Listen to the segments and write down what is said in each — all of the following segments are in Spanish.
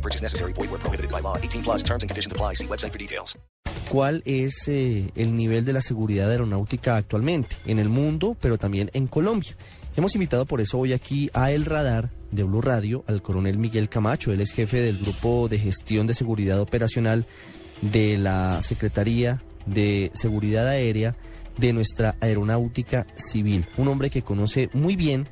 Purchase necessary. Void where prohibited by law. 18 plus terms and conditions apply. See website for details. ¿Cuál es eh, el nivel de la seguridad aeronáutica actualmente en el mundo, pero también en Colombia? Hemos invitado por eso hoy aquí a El Radar de Blue Radio al coronel Miguel Camacho. Él es jefe del Grupo de Gestión de Seguridad Operacional de la Secretaría de Seguridad Aérea de nuestra Aeronáutica Civil. Un hombre que conoce muy bien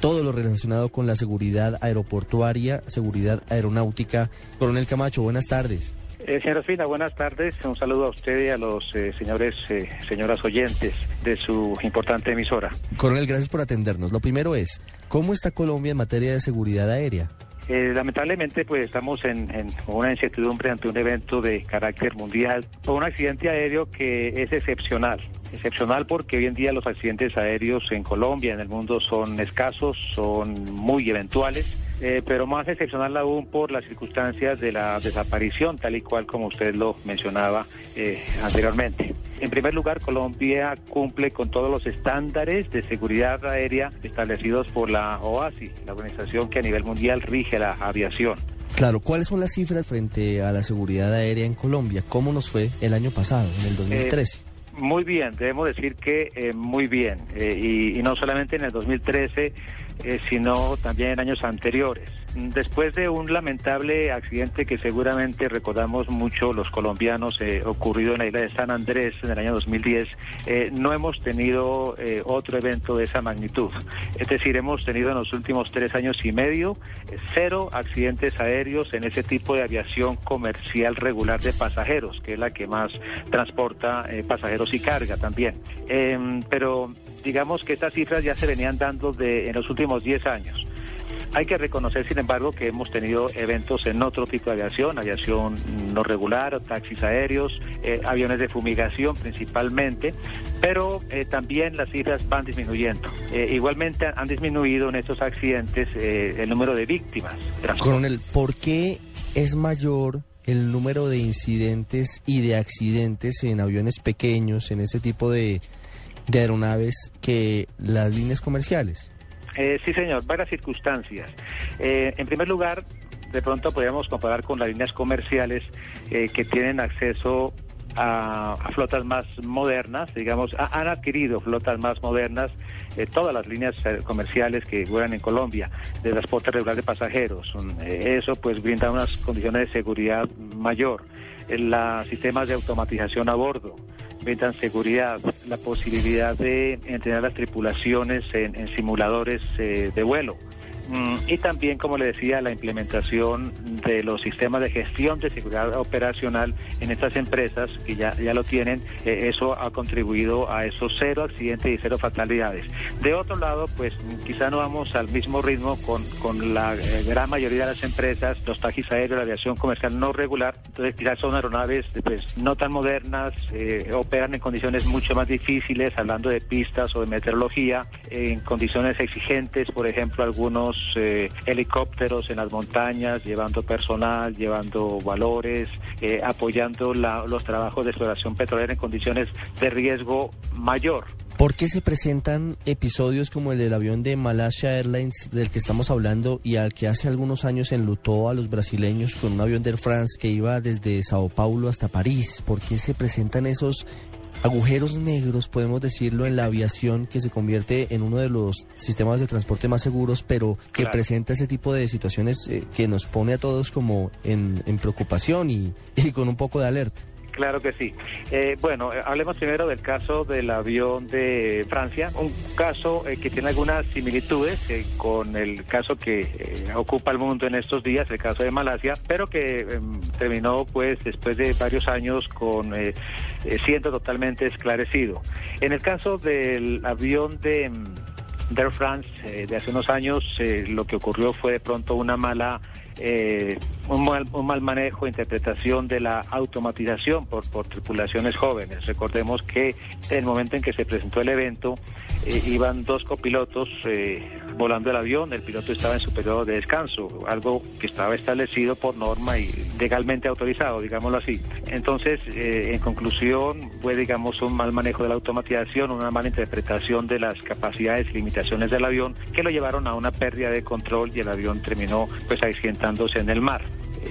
todo lo relacionado con la seguridad aeroportuaria, seguridad aeronáutica. Coronel Camacho, buenas tardes. Eh, señora Fina, buenas tardes. Un saludo a usted y a los eh, señores, eh, señoras oyentes de su importante emisora. Coronel, gracias por atendernos. Lo primero es, ¿cómo está Colombia en materia de seguridad aérea? Eh, lamentablemente, pues estamos en, una incertidumbre ante un evento de carácter mundial, un accidente aéreo que es excepcional. Excepcional porque hoy en día los accidentes aéreos en Colombia, en el mundo, son escasos, son muy eventuales. Eh, pero más excepcional aún por las circunstancias de la desaparición, tal y cual como usted lo mencionaba eh, anteriormente. En primer lugar, Colombia cumple con todos los estándares de seguridad aérea establecidos por la OASI, la organización que a nivel mundial rige la aviación. Claro, ¿cuáles son las cifras frente a la seguridad aérea en Colombia? ¿Cómo nos fue el año pasado, en el 2013? Eh, muy bien, debemos decir que eh, muy bien, eh, y, no solamente en el 2013, eh, sino también en años anteriores. Después de un lamentable accidente que seguramente recordamos mucho los colombianos, eh, ocurrido en la isla de San Andrés en el año 2010, eh, no hemos tenido eh, otro evento de esa magnitud. Es decir, hemos tenido en los últimos tres años y medio cero accidentes aéreos en ese tipo de aviación comercial regular de pasajeros, que es la que más transporta pasajeros y carga también. Em, pero digamos que estas cifras ya se venían dando de, en los últimos 10 años. Hay que reconocer, sin embargo, que hemos tenido eventos en otro tipo de aviación, aviación no regular, taxis aéreos, eh, aviones de fumigación principalmente, pero eh, también las cifras van disminuyendo. Eh, igualmente han disminuido en estos accidentes el número de víctimas. Coronel, ¿por qué es mayor el número de incidentes y de accidentes en aviones pequeños, en ese tipo de de aeronaves que las líneas comerciales? Eh, sí, señor, varias circunstancias. Eh, en primer lugar, de pronto podríamos comparar con las líneas comerciales eh, que tienen acceso a, flotas más modernas, digamos, han adquirido flotas más modernas, eh, todas las líneas comerciales que vuelan en Colombia, de transporte regular de pasajeros. Eh, eso pues brinda unas condiciones de seguridad mayor. Los sistemas de automatización a bordo, brindan seguridad, la posibilidad de entrenar las tripulaciones en, en simuladores eh, de vuelo. Mm, y también, como le decía, la implementación de los sistemas de gestión de seguridad operacional en estas empresas que ya, ya lo tienen, eh, eso ha contribuido a esos cero accidentes y cero fatalidades. De otro lado, pues quizá no vamos al mismo ritmo con, con la eh, gran mayoría de las empresas, los taxis aéreos, la aviación comercial no regular, entonces quizás son aeronaves pues, no tan modernas, eh, operan en condiciones mucho más difíciles, hablando de pistas o de meteorología, en condiciones exigentes, por ejemplo, algunos eh, helicópteros en las montañas, llevando personal, llevando valores, eh, apoyando la, los trabajos de exploración petrolera en condiciones de riesgo mayor. ¿Por qué se presentan episodios como el del avión de Malaysia Airlines del que estamos hablando y al que hace algunos años enlutó a los brasileños con un avión de Air France que iba desde Sao Paulo hasta París? ¿Por qué se presentan esos agujeros negros, podemos decirlo, en la aviación que se convierte en uno de los sistemas de transporte más seguros, pero que claro. presenta ese tipo de situaciones eh, que nos pone a todos como en, en preocupación y, y con un poco de alerta? Claro que sí. Eh, bueno, hablemos primero del caso del avión de Francia, un caso eh, que tiene algunas similitudes eh, con el caso que eh, ocupa el mundo en estos días, el caso de Malasia, pero que em, terminó pues después de varios años con eh, siendo totalmente esclarecido. En el caso del avión de em, de Air France de hace unos años, lo que ocurrió fue de pronto una mala eh, un, mal, un, mal, manejo, interpretación de la automatización por, por tripulaciones jóvenes. Recordemos que en el momento en que se presentó el evento, eh, iban dos copilotos eh, volando el avión, el piloto estaba en su periodo de descanso, algo que estaba establecido por norma y legalmente autorizado, digámoslo así. Entonces, eh, en conclusión, fue, digamos, un mal manejo de la automatización, una mala interpretación de las capacidades y limitaciones del avión que lo llevaron a una pérdida de control y el avión terminó pues accidentándose en el mar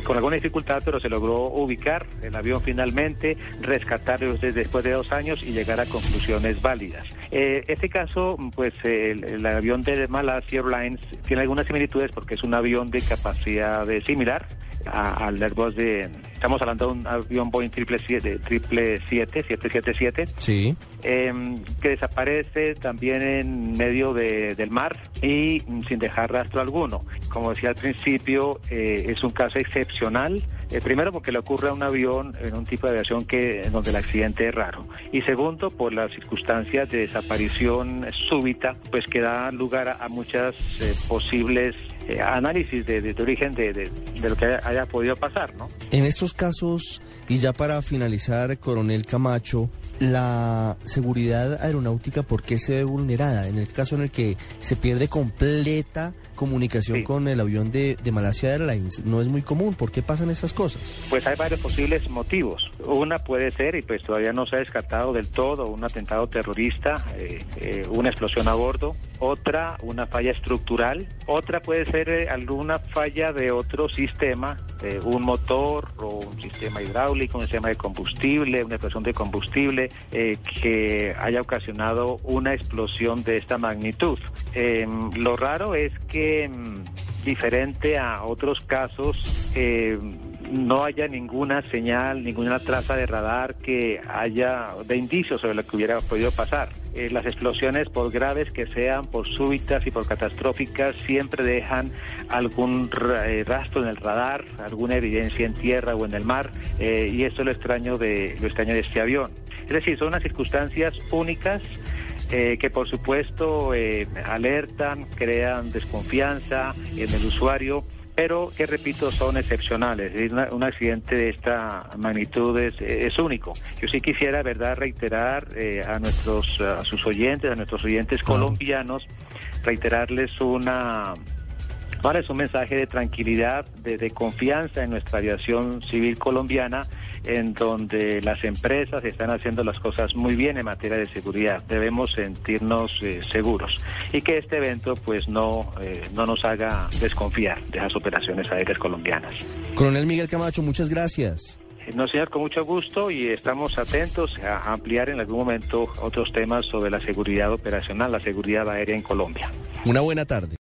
con alguna dificultad, pero se logró ubicar el avión finalmente, rescatarlo después de dos años y llegar a conclusiones válidas. Eh, este caso, pues el, el, avión de Malasia Airlines tiene algunas similitudes porque es un avión de capacidad de similar al Airbus de... Estamos hablando de un avión Boeing 777, 777, sí. eh, que desaparece también en medio de, del mar y sin dejar rastro alguno. Como decía al principio, eh, es un caso excepcional. Eh, primero porque le ocurre a un avión en un tipo de aviación que en donde el accidente es raro. Y segundo, por las circunstancias de desaparición súbita, pues que da lugar a, a muchas eh, posibles eh, análisis de, de, de origen de, de, lo que haya, haya, podido pasar, ¿no? En estos casos, y ya para finalizar, coronel Camacho, la seguridad aeronáutica, ¿por qué se ve vulnerada? En el caso en el que se pierde completa comunicación sí. con el avión de, de, Malasia Airlines, no es muy común. ¿Por qué pasan esas cosas? Pues hay varios posibles motivos. Una puede ser, y pues todavía no se ha descartado del todo, un atentado terrorista, eh, eh, una explosión a bordo. Otra, una falla estructural. Otra puede ser eh, alguna falla de otro sistema, un motor o un sistema hidráulico, un sistema de combustible, una explosión de combustible eh, que haya ocasionado una explosión de esta magnitud. Eh, lo raro es que, mm, diferente a otros casos, eh, no haya ninguna señal, ninguna traza de radar que haya de indicios sobre lo que hubiera podido pasar. Eh, las explosiones, por graves que sean, por súbitas y por catastróficas, siempre dejan algún eh, rastro en el radar, alguna evidencia en tierra o en el mar, eh, y esto es lo extraño de lo extraño de este avión. Es decir, son unas circunstancias únicas eh, que por supuesto alertan, crean desconfianza en el usuario, pero que repito son excepcionales. Una, un accidente de esta magnitud es, es, único. Yo sí quisiera, verdad, reiterar eh, a nuestros a sus oyentes, a nuestros oyentes colombianos, reiterarles una es un mensaje de tranquilidad, de, de, confianza en nuestra aviación civil colombiana, en donde las empresas están haciendo las cosas muy bien en materia de seguridad. Debemos sentirnos eh, seguros y que este evento pues no, eh, no nos haga desconfiar de las operaciones aéreas colombianas. Coronel Miguel Camacho, muchas gracias. No, señor, con mucho gusto y estamos atentos a ampliar en algún momento otros temas sobre la seguridad operacional, la seguridad aérea en Colombia. Una buena tarde.